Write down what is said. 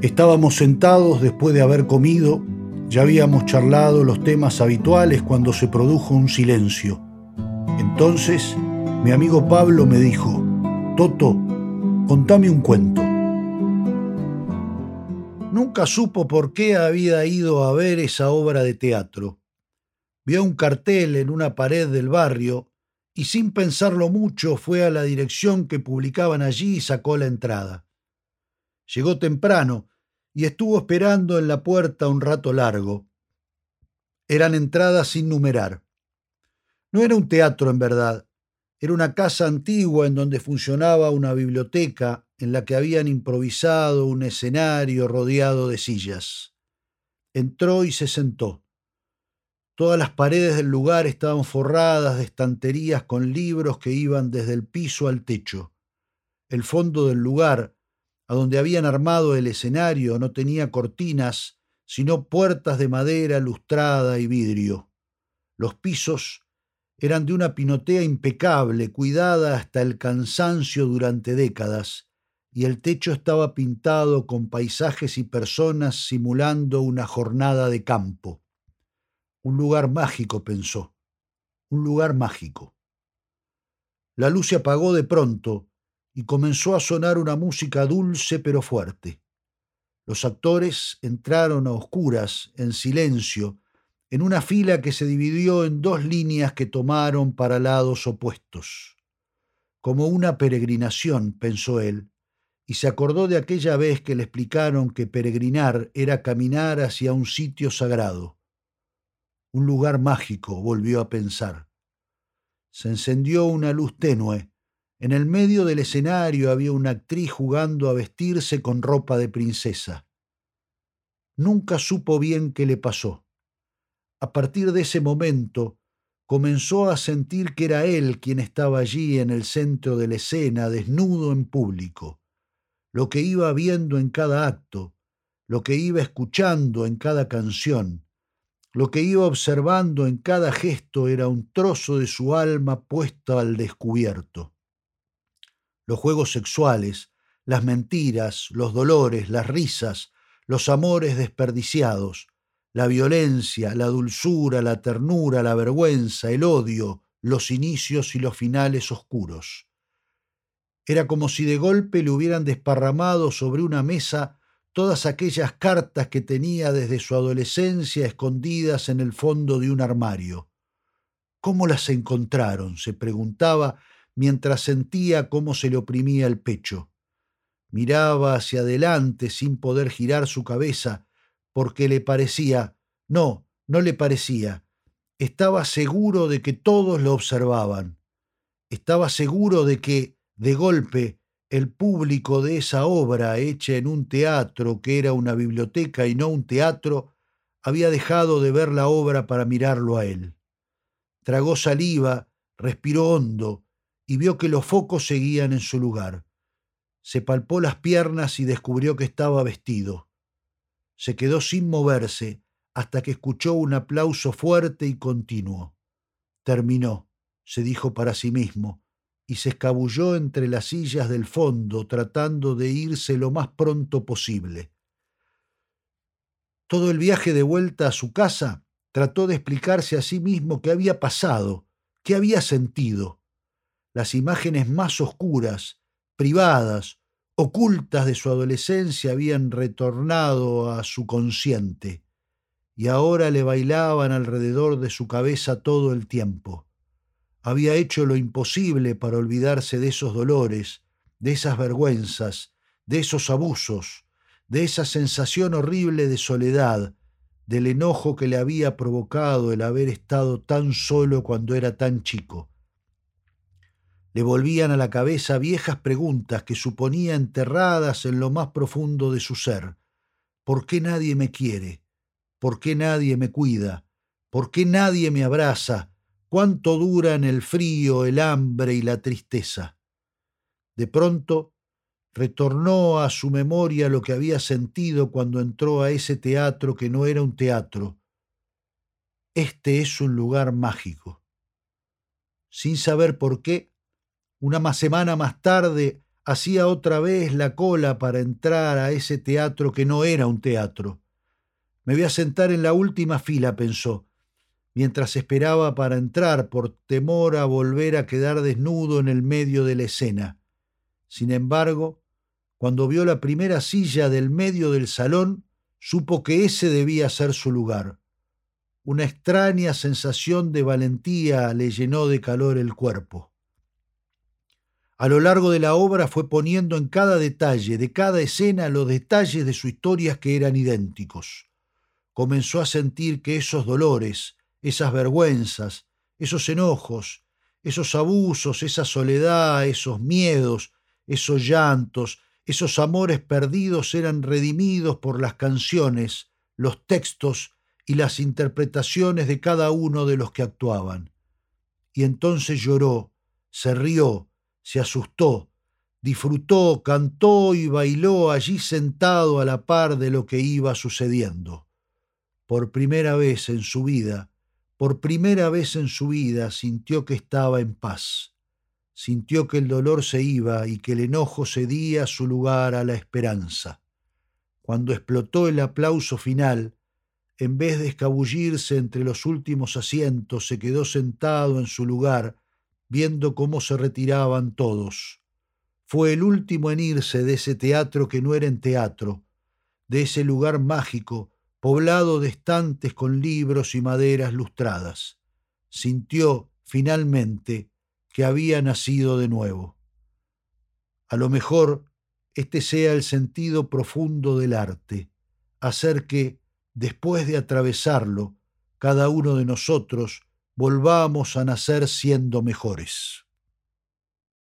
Estábamos sentados después de haber comido, ya habíamos charlado los temas habituales cuando se produjo un silencio. Entonces, mi amigo Pablo me dijo, Toto, contame un cuento. Nunca supo por qué había ido a ver esa obra de teatro. Vio un cartel en una pared del barrio y sin pensarlo mucho fue a la dirección que publicaban allí y sacó la entrada. Llegó temprano y estuvo esperando en la puerta un rato largo. Eran entradas sin numerar. No era un teatro en verdad, era una casa antigua en donde funcionaba una biblioteca en la que habían improvisado un escenario rodeado de sillas. Entró y se sentó. Todas las paredes del lugar estaban forradas de estanterías con libros que iban desde el piso al techo. El fondo del lugar, a donde habían armado el escenario, no tenía cortinas, sino puertas de madera lustrada y vidrio. Los pisos eran de una pinotea impecable, cuidada hasta el cansancio durante décadas, y el techo estaba pintado con paisajes y personas simulando una jornada de campo. Un lugar mágico, pensó. Un lugar mágico. La luz se apagó de pronto y comenzó a sonar una música dulce pero fuerte. Los actores entraron a oscuras, en silencio, en una fila que se dividió en dos líneas que tomaron para lados opuestos. Como una peregrinación, pensó él, y se acordó de aquella vez que le explicaron que peregrinar era caminar hacia un sitio sagrado un lugar mágico, volvió a pensar. Se encendió una luz tenue. En el medio del escenario había una actriz jugando a vestirse con ropa de princesa. Nunca supo bien qué le pasó. A partir de ese momento comenzó a sentir que era él quien estaba allí en el centro de la escena, desnudo en público. Lo que iba viendo en cada acto, lo que iba escuchando en cada canción, lo que iba observando en cada gesto era un trozo de su alma puesto al descubierto. Los juegos sexuales, las mentiras, los dolores, las risas, los amores desperdiciados, la violencia, la dulzura, la ternura, la vergüenza, el odio, los inicios y los finales oscuros. Era como si de golpe le hubieran desparramado sobre una mesa todas aquellas cartas que tenía desde su adolescencia escondidas en el fondo de un armario. ¿Cómo las encontraron? se preguntaba mientras sentía cómo se le oprimía el pecho. Miraba hacia adelante sin poder girar su cabeza, porque le parecía, no, no le parecía, estaba seguro de que todos lo observaban. Estaba seguro de que, de golpe, el público de esa obra hecha en un teatro que era una biblioteca y no un teatro, había dejado de ver la obra para mirarlo a él. Tragó saliva, respiró hondo y vio que los focos seguían en su lugar. Se palpó las piernas y descubrió que estaba vestido. Se quedó sin moverse hasta que escuchó un aplauso fuerte y continuo. Terminó, se dijo para sí mismo, y se escabulló entre las sillas del fondo tratando de irse lo más pronto posible. Todo el viaje de vuelta a su casa trató de explicarse a sí mismo qué había pasado, qué había sentido. Las imágenes más oscuras, privadas, ocultas de su adolescencia habían retornado a su consciente y ahora le bailaban alrededor de su cabeza todo el tiempo había hecho lo imposible para olvidarse de esos dolores, de esas vergüenzas, de esos abusos, de esa sensación horrible de soledad, del enojo que le había provocado el haber estado tan solo cuando era tan chico. Le volvían a la cabeza viejas preguntas que suponía enterradas en lo más profundo de su ser. ¿Por qué nadie me quiere? ¿Por qué nadie me cuida? ¿Por qué nadie me abraza? cuánto duran el frío, el hambre y la tristeza. De pronto retornó a su memoria lo que había sentido cuando entró a ese teatro que no era un teatro. Este es un lugar mágico. Sin saber por qué, una semana más tarde, hacía otra vez la cola para entrar a ese teatro que no era un teatro. Me voy a sentar en la última fila, pensó, mientras esperaba para entrar por temor a volver a quedar desnudo en el medio de la escena. Sin embargo, cuando vio la primera silla del medio del salón, supo que ese debía ser su lugar. Una extraña sensación de valentía le llenó de calor el cuerpo. A lo largo de la obra fue poniendo en cada detalle de cada escena los detalles de su historia que eran idénticos. Comenzó a sentir que esos dolores, esas vergüenzas, esos enojos, esos abusos, esa soledad, esos miedos, esos llantos, esos amores perdidos eran redimidos por las canciones, los textos y las interpretaciones de cada uno de los que actuaban. Y entonces lloró, se rió, se asustó, disfrutó, cantó y bailó allí sentado a la par de lo que iba sucediendo. Por primera vez en su vida, por primera vez en su vida sintió que estaba en paz. Sintió que el dolor se iba y que el enojo cedía su lugar a la esperanza. Cuando explotó el aplauso final, en vez de escabullirse entre los últimos asientos, se quedó sentado en su lugar, viendo cómo se retiraban todos. Fue el último en irse de ese teatro que no era en teatro, de ese lugar mágico, poblado de estantes con libros y maderas lustradas. Sintió, finalmente, que había nacido de nuevo. A lo mejor este sea el sentido profundo del arte, hacer que, después de atravesarlo, cada uno de nosotros volvamos a nacer siendo mejores.